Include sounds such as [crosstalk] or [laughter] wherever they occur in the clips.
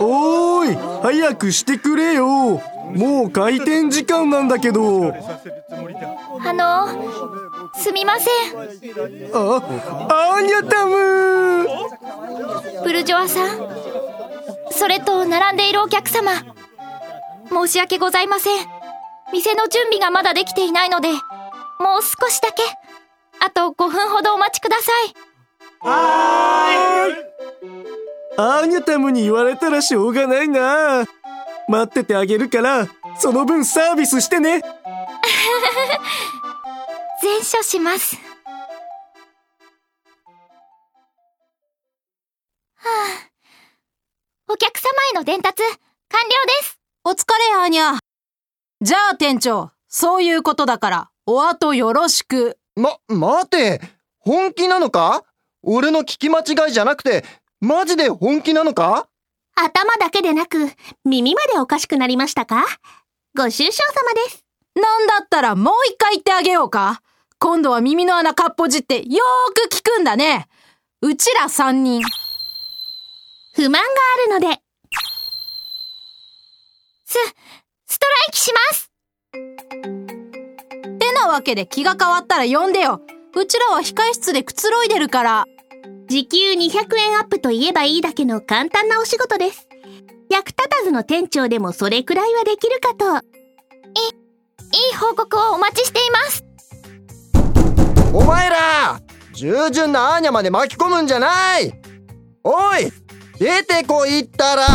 おーい早くしてくれよ。もう開店時間なんだけど。あのすみません。あアーニャタム。ブルジョアさんそれと並んでいるお客様申し訳ございません。店の準備がまだできていないのでもう少しだけあと5分ほどお待ちください。はーい。アーニャタムに言われたらしょうがないな。待っててあげるからその分サービスしてね。[laughs] 全処します。はあ。お客様への伝達完了です。お疲れ、アーニャ。じゃあ店長、そういうことだから、お後よろしく。ま、待て。本気なのか？俺の聞き間違いじゃなくて、マジで本気なのか？頭だけでなく、耳までおかしくなりましたか？ご愁傷様です。なんだったらもう一回言ってあげようか。今度は耳の穴かっぽじってよーく聞くんだね。うちら三人。不満があるので、すストライキしますてなわけで気が変わったら呼んでよ。うちらは控室でくつろいでるから。時給200円アップと言えばいいだけの簡単なお仕事です。役立たずの店長でもそれくらいはできるかと。いい報告をお待ちしていますお前ら従順なアーニャまで巻き込むんじゃないおい出てこいったら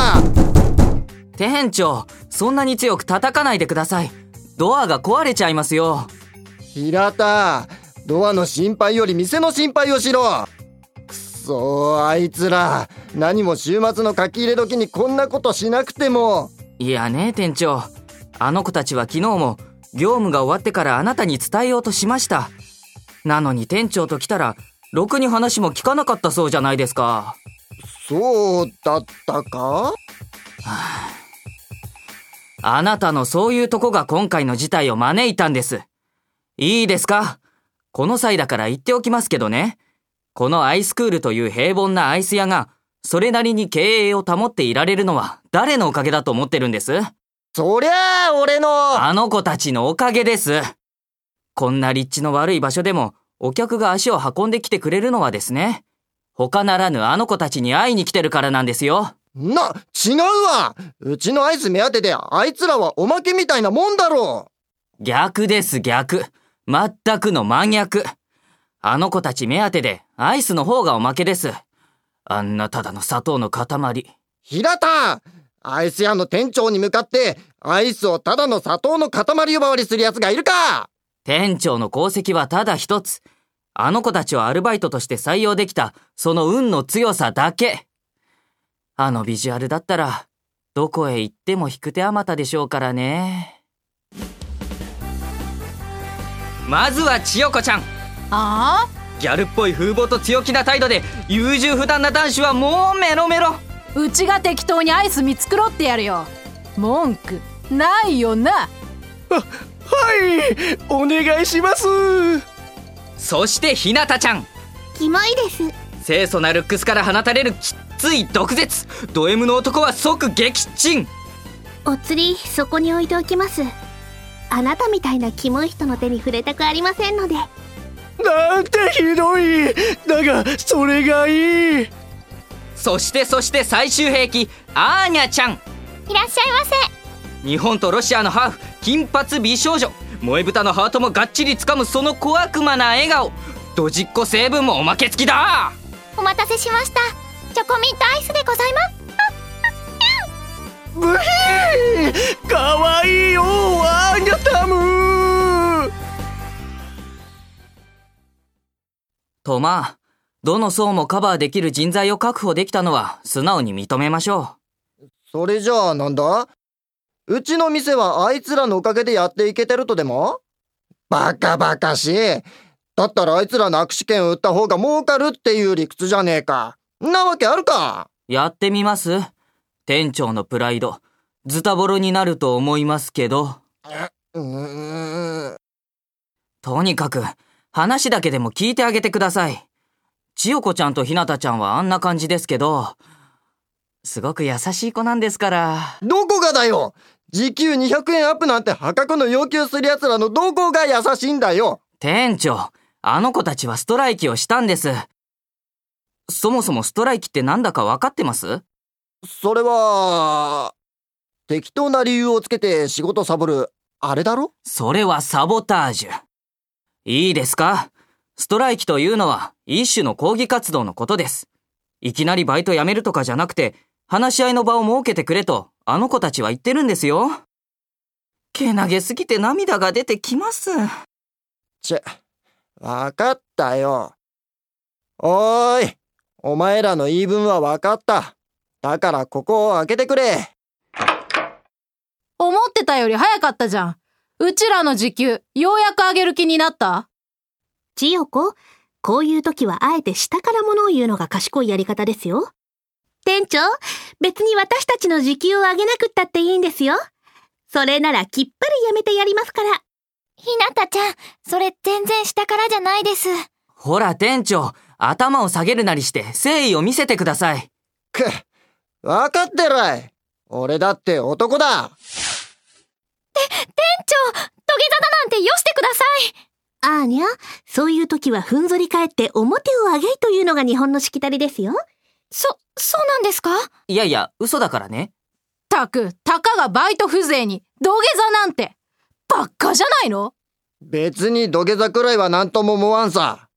店長、そんなに強く叩かないでください。ドアが壊れちゃいますよ。平田ドアの心配より店の心配をしろくそあいつら何も週末の書き入れ時にこんなことしなくてもいやね、店長。あの子たちは昨日も業務が終わってからあなたに伝えようとしました。なのに店長と来たら、ろくに話も聞かなかったそうじゃないですか。そうだったか？あなたのそういうとこが今回の事態を招いたんです。いいですか？この際だから言っておきますけどね。このアイスクールという平凡なアイス屋が、それなりに経営を保っていられるのは誰のおかげだと思ってるんです？そりゃあ俺のあの子たちのおかげです。こんな立地の悪い場所でも、お客が足を運んできてくれるのはですね。他ならぬあの子たちに会いに来てるからなんですよ。な、違うわうちのアイス目当てであいつらはおまけみたいなもんだろ逆です逆。全くの真逆。あの子たち目当てでアイスの方がおまけです。あんなただの砂糖の塊。平田アイス屋の店長に向かってアイスをただの砂糖の塊呼ばわりする奴がいるか店長の功績はただ一つ。あの子たちをアルバイトとして採用できた、その運の強さだけ。あのビジュアルだったら、どこへ行っても引く手あまたでしょうからね。まずは千代子ちゃん。あギャルっぽい風貌と強気な態度で、優柔不断な男子はもうメロメロ。あうちが適当にアイス見繕ってやるよ。文句、ないよな。はいお願いしますそしてひなたちゃん。キモいです。清楚なルックスから放たれるきっつい毒舌。ド M の男は即撃沈。お釣り、そこに置いておきます。あなたみたいなキモい人の手に触れたくありませんので。なんてひどいだがそれがいいそしてそして最終兵器、アーニャちゃん。いらっしゃいませ日本とロシアのハーフ、金髪美少女。萌え豚のハートもがっちり掴むその小悪魔な笑顔。ドジっ子成分もおまけ付きだお待たせしましたチョコミントアイスでございますブヒーかわいいよアニャタムとまあ、どの層もカバーできる人材を確保できたのは素直に認めましょう。それじゃあなんだ？うちの店はあいつらのおかげでやっていけてるとでも？バカバカしい。だったらあいつらの握手券を売った方が儲かるっていう理屈じゃねえか。んなわけあるかう。やってみます店長のプライド、ズタボロになると思いますけど。うーん。とにかく、話だけでも聞いてあげてください。千代子ちゃんとひなたちゃんはあんな感じですけど、すごく優しい子なんですから。どこがだよ時給200円アップなんて破格の要求する奴らのどこが優しいんだよ店長、あの子たちはストライキをしたんです。そもそもストライキってなんだかわかってます？それは、適当な理由をつけて仕事サボる、あれだろ？それはサボタージュ。いいですか？ストライキというのは一種の抗議活動のことです。いきなりバイト辞めるとかじゃなくて、話し合いの場を設けてくれと、あの子たちは言ってるんですよ。けなげすぎて涙が出てきます。ちぇ、わかったよ。おーい、お前らの言い分はわかった。だからここを開けてくれ。思ってたより早かったじゃん。うちらの時給、ようやく上げる気になった？千代子、こういう時はあえて下からものを言うのが賢いやり方ですよ。店長、別に私たちの時給を上げなくったっていいんですよ。それならきっぱりやめてやりますから。ひなたちゃん、それ全然下からじゃないです。ほら店長、頭を下げるなりして誠意を見せてください。くっ、わかってるわい。俺だって男だ。店長、土下座だなんてよしてください。あーにゃ、そういう時はふんぞり返って表を上げいというのが日本のしきたりですよ。そ、そうなんですか？いやいや、嘘だからね。たく、たかがバイト風情に土下座なんて。ばっかじゃないの？別に土下座くらいは何とも思わんさ。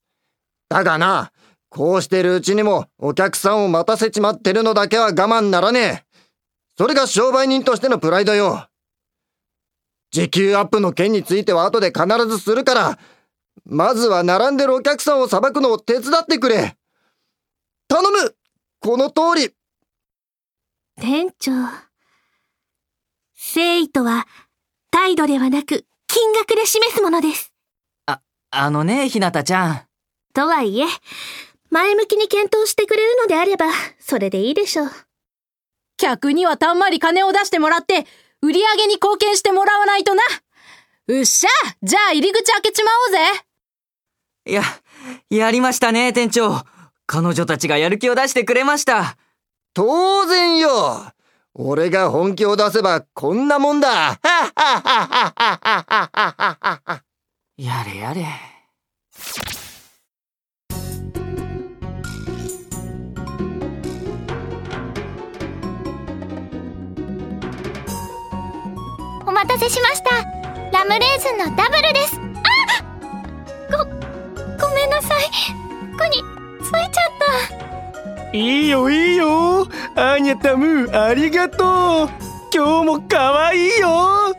だがな、こうしてるうちにもお客さんを待たせちまってるのだけは我慢ならねえ。それが商売人としてのプライドよ。時給アップの件については後で必ずするから、まずは並んでるお客さんを裁くのを手伝ってくれ。頼むこの通り店長。誠意とは、態度ではなく、金額で示すものです。あのね、ひなたちゃん。とはいえ、前向きに検討してくれるのであれば、それでいいでしょう。客にはたんまり金を出してもらって、売り上げに貢献してもらわないとな。うっしゃじゃあ入り口開けちまおうぜいや、やりましたね、店長。彼女たちがやる気を出してくれました。当然よ俺が本気を出せばこんなもんだはっはっはっはっはっはっはっはやれやれ。たせしました。ラムレーズンのダブルです。あご、ごめんなさい。服についちゃった。いいよいいよアーニャタムありがとう今日も可愛いよ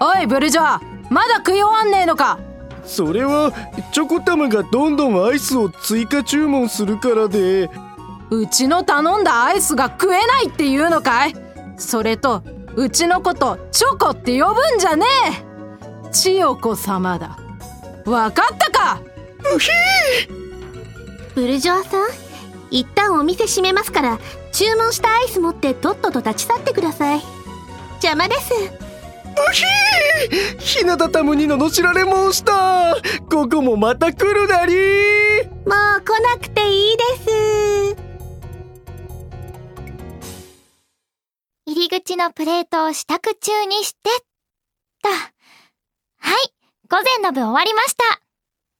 おい、ブルジョアまだ食い終わんねえのかそれはチョコタムがどんどんアイスを追加注文するからでうちの頼んだアイスが食えないっていうのかい？それと、うちのことチョコって呼ぶんじゃねえ千代子様だ。わかったか？ブルジョアさん、一旦お店閉めますから、注文したアイス持ってとっとと立ち去ってください。邪魔です。ひなたたむに罵られ申したここもまた来るなりもう来なくていいです。入り口のプレートを支度中にして、と。はい、午前の分終わりました。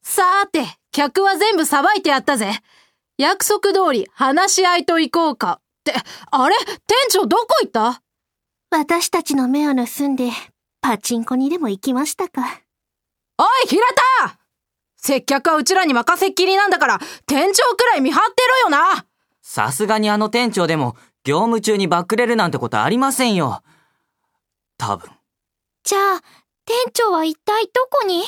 さーて、客は全部さばいてやったぜ。約束通り話し合いと行こうか。って、あれ？店長どこ行った？私たちの目を盗んで、パチンコにでも行きましたか。おい、平田接客はうちらに任せっきりなんだから、店長くらい見張ってろよなさすがにあの店長でも、業務中にバックれるなんてことありませんよ。多分。じゃあ、店長は一体どこに？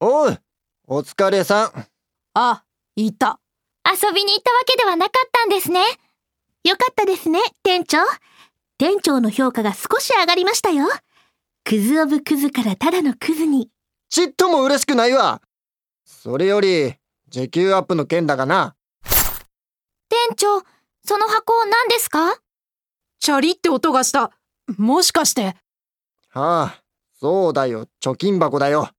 おうお疲れさんあ、いた。遊びに行ったわけではなかったんですね。よかったですね、店長。店長の評価が少し上がりましたよ。クズオブクズからただのクズに。ちっとも嬉しくないわそれより時給アップの件だがな店長、その箱何ですか？チャリって音がした。もしかして、はあそうだよ貯金箱だよ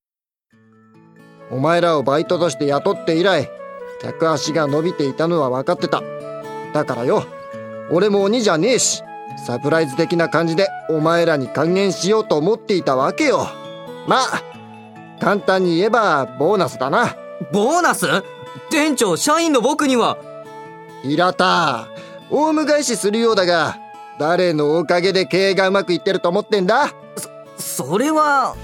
お前らをバイトとして雇って以来客足が伸びていたのは分かってた。だからよ、俺も鬼じゃねえし、サプライズ的な感じでお前らに還元しようと思っていたわけよ。まあ、簡単に言えばボーナスだな。ボーナス？店長、社員の僕には。平田、オウム返しするようだが、誰のおかげで経営がうまくいってると思ってんだ？そ、それは。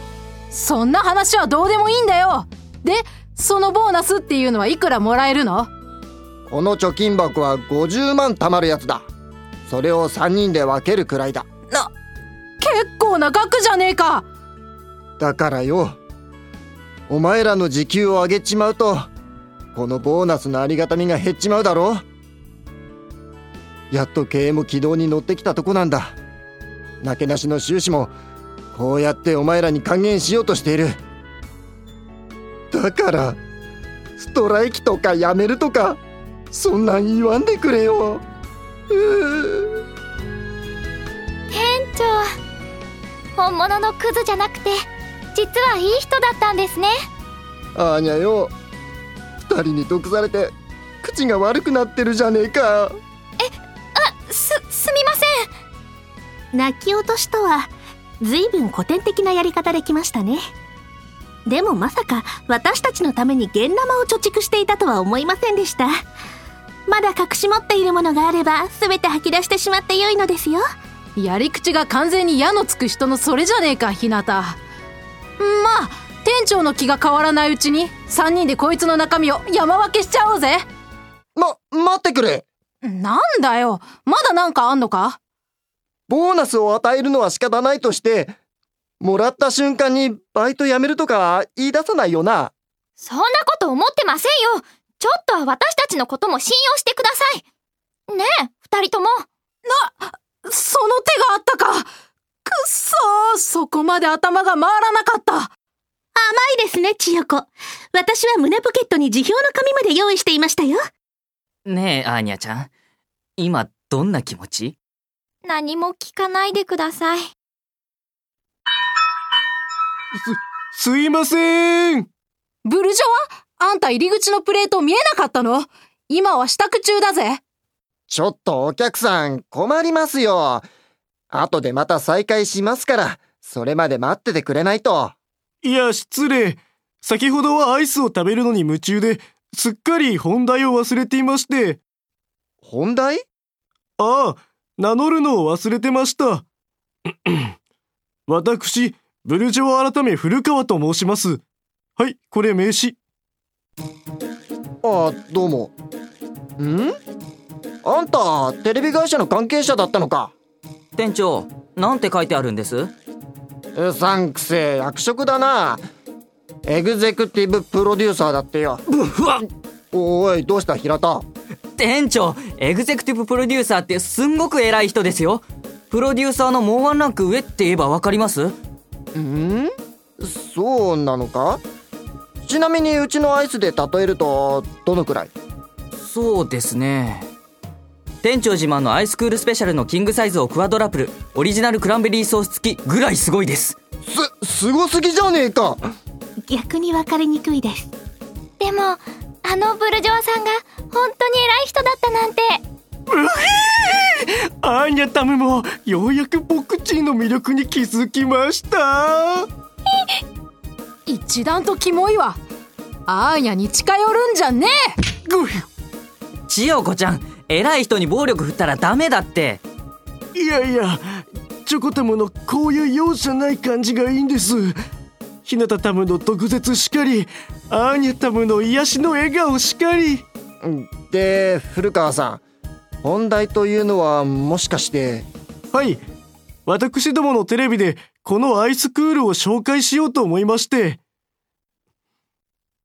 そんな話はどうでもいいんだよで、そのボーナスっていうのはいくらもらえるの？この貯金箱は50万貯まるやつだ。それを3人で分けるくらいだ。な、結構な額じゃねえかだからよ、お前らの時給を上げちまうと、このボーナスのありがたみが減っちまうだろやっと経営も軌道に乗ってきたとこなんだ。なけなしの収支も、こうやってお前らに還元しようとしている。だから、ストライキとかやめるとか、そんなん言わんでくれよ。店長本物のクズじゃなくて実はいい人だったんですねあーにゃよ二人に毒されて口が悪くなってるじゃねえか泣き落としとは随分古典的なやり方できましたね。でもまさか私たちのために現生を貯蓄していたとは思いませんでした。まだ隠し持っているものがあれば全て吐き出してしまってよいのですよ。やり口が完全に矢のつく人のそれじゃねえかひなたまあ店長の気が変わらないうちに3人でこいつの中身を山分けしちゃおうぜ。ま、待ってくれ。なんだよ。まだなんかあんのか？ボーナスを与えるのは仕方ないとしてもらった瞬間にバイト辞めるとか言い出さないよなそんなこと思ってませんよちょっとは私たちのことも信用してください。ねえ、二人とも。な、その手があったか。くっそー、そこまで頭が回らなかった。甘いですね、千代子。私は胸ポケットに辞表の紙まで用意していましたよ。ねえ、アーニャちゃん。今、どんな気持ち？何も聞かないでください。す、すいません。ブルジョワ？あんた入り口のプレート見えなかったの？今は支度中だぜ。ちょっとお客さん困りますよ。後でまた再開しますから、それまで待っててくれないと。いや、失礼。先ほどはアイスを食べるのに夢中で、すっかり本題を忘れていまして。本題？ああ、名乗るのを忘れてました。[clears throat] 私、ブルジョワ改め古川と申します。はい、これ名刺。ああどうも。ん？あんたテレビ会社の関係者だったのか？店長なんて書いてあるんです？うさんくせえ役職だな。エグゼクティブプロデューサーだってよ。うわおいどうした平田？店長エグゼクティブプロデューサーってすんごく偉い人ですよ。プロデューサーのもうワンランク上って言えばわかります？ん？そうなのか？ちなみにうちのアイスで例えるとどのくらい？そうですね。店長自慢のアイスクールスペシャルのキングサイズをクワドラプルオリジナルクランベリーソース付きぐらいすごいです。すすごすぎじゃねえか！逆に分かりにくいです。でもあのブルジョワさんが本当に偉い人だったなんて。うアーニャタムもようやくボクチーの魅力に気づきました。一段とキモいわ。アーニャに近寄るんじゃねえ。ぐ千代子ちゃん偉い人に暴力振ったらダメだって。いやいやチョコタムのこういう容赦ない感じがいいんですひなたタムの毒舌しかりアーニャタムの癒しの笑顔しかりで古川さん本題というのはもしかしてはい私どものテレビでこのアイスクールを紹介しようと思いまして。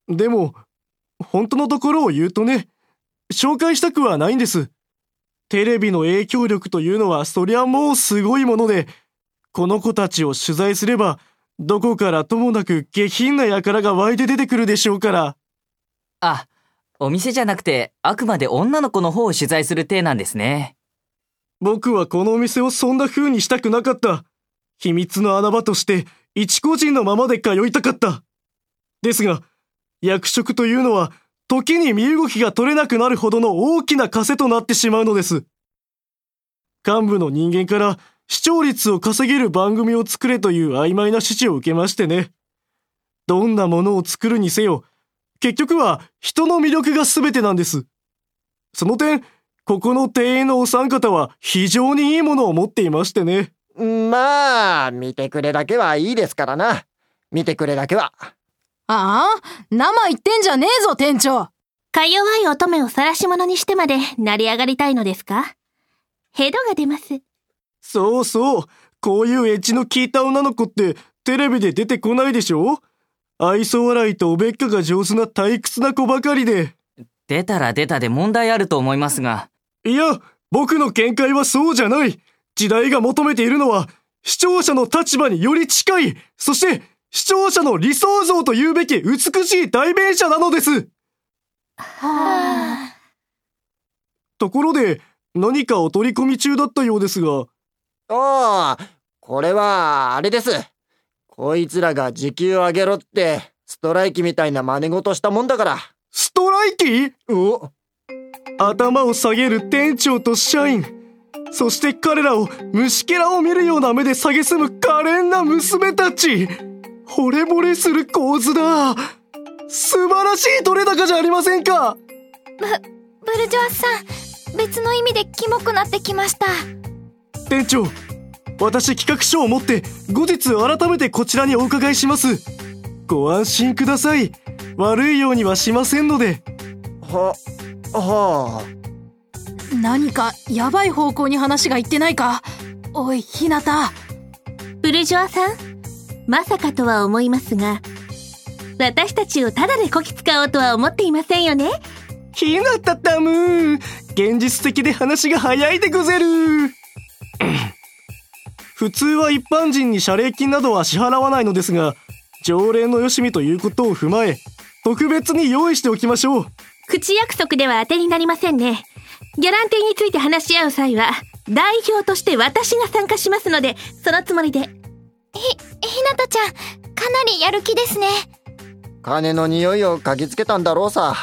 でも、本当のところを言うとね、紹介したくはないんです。テレビの影響力というのはそりゃもうすごいもので、この子たちを取材すれば、どこからともなく下品な輩が湧いて出てくるでしょうから。あ、お店じゃなくて、あくまで女の子の方を取材する体なんですね。僕はこのお店をそんな風にしたくなかった。秘密の穴場として一個人のままで通いたかった。ですが、役職というのは時に身動きが取れなくなるほどの大きな枷となってしまうのです。幹部の人間から視聴率を稼げる番組を作れという曖昧な指示を受けましてね。どんなものを作るにせよ、結局は人の魅力が全てなんです。その点、ここの庭園のお三方は非常にいいものを持っていましてね。まあ、見てくれだけはいいですからな。見てくれだけは。ああ？生言ってんじゃねえぞ、店長。か弱い乙女を晒し者にしてまで成り上がりたいのですか？ヘドが出ます。そうそう。こういうエッジの効いた女の子ってテレビで出てこないでしょ？愛想笑いとおべっかが上手な退屈な子ばかりで。出たら出たで問題あると思いますが。いや、僕の見解はそうじゃない。時代が求めているのは、視聴者の立場により近い、そして視聴者の理想像と言うべき美しい代弁者なのです。はあ。ところで、何かお取り込み中だったようですが。ああ、これは、あれです。こいつらが時給上げろって、ストライキみたいな真似事したもんだから。ストライキ？お頭を下げる店長と社員。そして彼らを虫けらを見るような目で蔑む可憐な娘たち。惚れ惚れする構図だ。素晴らしい取れ高じゃありませんかブ、ブルジョアさん、別の意味でキモくなってきました。店長、私企画書を持って後日改めてこちらにお伺いします。ご安心ください。悪いようにはしませんので。は、はあ。何かやばい方向に話がいってないか？おい、ひなた。ブルジョアさん、まさかとは思いますが、私たちをただでこき使おうとは思っていませんよね？ひなたたむ現実的で話が早いでごぜる [clears throat] 普通は一般人に謝礼金などは支払わないのですが、条例のよしみということを踏まえ、特別に用意しておきましょう。口約束では当てになりませんね。ギャランティーについて話し合う際は、代表として私が参加しますので、そのつもりで。ひ、ひなたちゃん、かなりやる気ですね。金の匂いを嗅ぎつけたんだろうさ。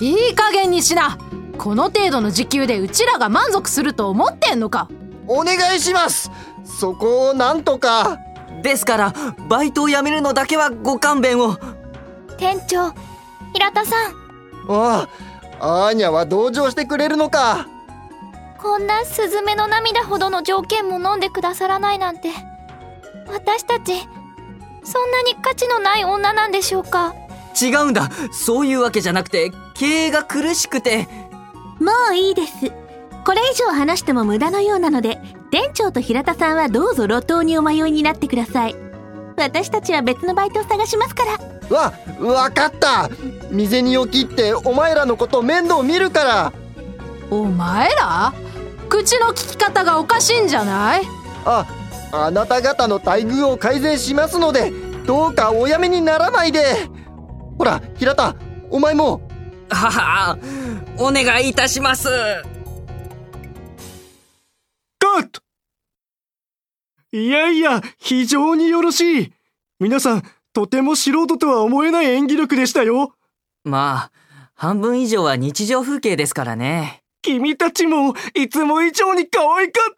いい加減にしな。この程度の時給でうちらが満足すると思ってんのか。お願いします。そこをなんとか。ですからバイトを辞めるのだけはご勘弁を。店長平田さん。ああアーニャは同情してくれるのか。こんなスズメの涙ほどの条件も飲んでくださらないなんて。私たちそんなに価値のない女なんでしょうか。違うんだ。そういうわけじゃなくて経営が苦しくてもういいです。これ以上話しても無駄のようなので、店長と平田さんはどうぞ路頭にお迷いになってください。私たちは別のバイトを探しますから。わ、わかった未銭を切ってお前らのこと面倒見るからお前ら？口の利き方がおかしいんじゃない？あ、あなた方の待遇を改善しますので、どうかおやめにならないでほら、平田、お前もはは、お願いいたします。カットいやいや、非常によろしい。皆さん、とても素人とは思えない演技力でしたよ。まあ、半分以上は日常風景ですからね。君たちも、いつも以上に可愛かっ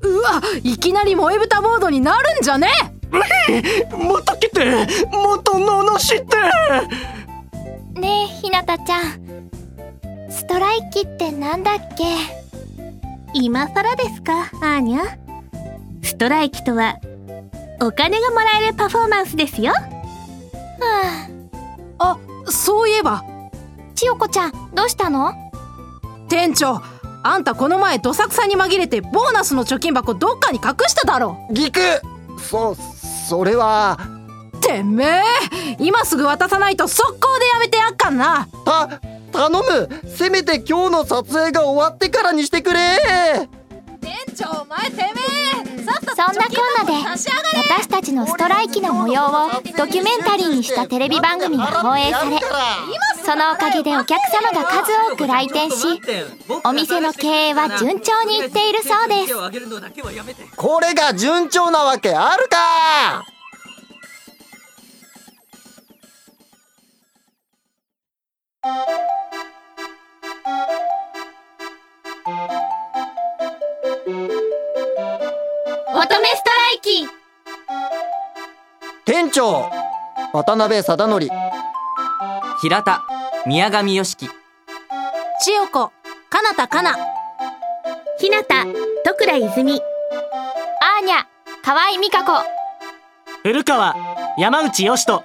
たでブヒーうわ、いきなり萌え豚モードになるんじゃね？ブヒーまた来てもっと罵ってねえひなたちゃん。ストライキってなんだっけ？今更ですかアーニャ？ストライキとはお金がもらえるパフォーマンスですよ。はあ。あそういえば。千代子ちゃんどうしたの？店長あんたこの前どさくさに紛れてボーナスの貯金箱どっかに隠しただろ。ギク。そそれは。てめえ今すぐ渡さないと速攻でやめてやっかんな。た頼む。せめて今日の撮影が終わってからにしてくれ。店長お前てめえ。そんなこんなで私たちのストライキの模様をドキュメンタリーにしたテレビ番組が放映されそのおかげでお客様が数多く来店しお店の経営は順調にいっているそうです。これが順調なわけあるか長渡辺貞則平田宮上良樹千代子、かなたかな。ひなた、徳倉泉。アーニャ河合美香子古川山内義人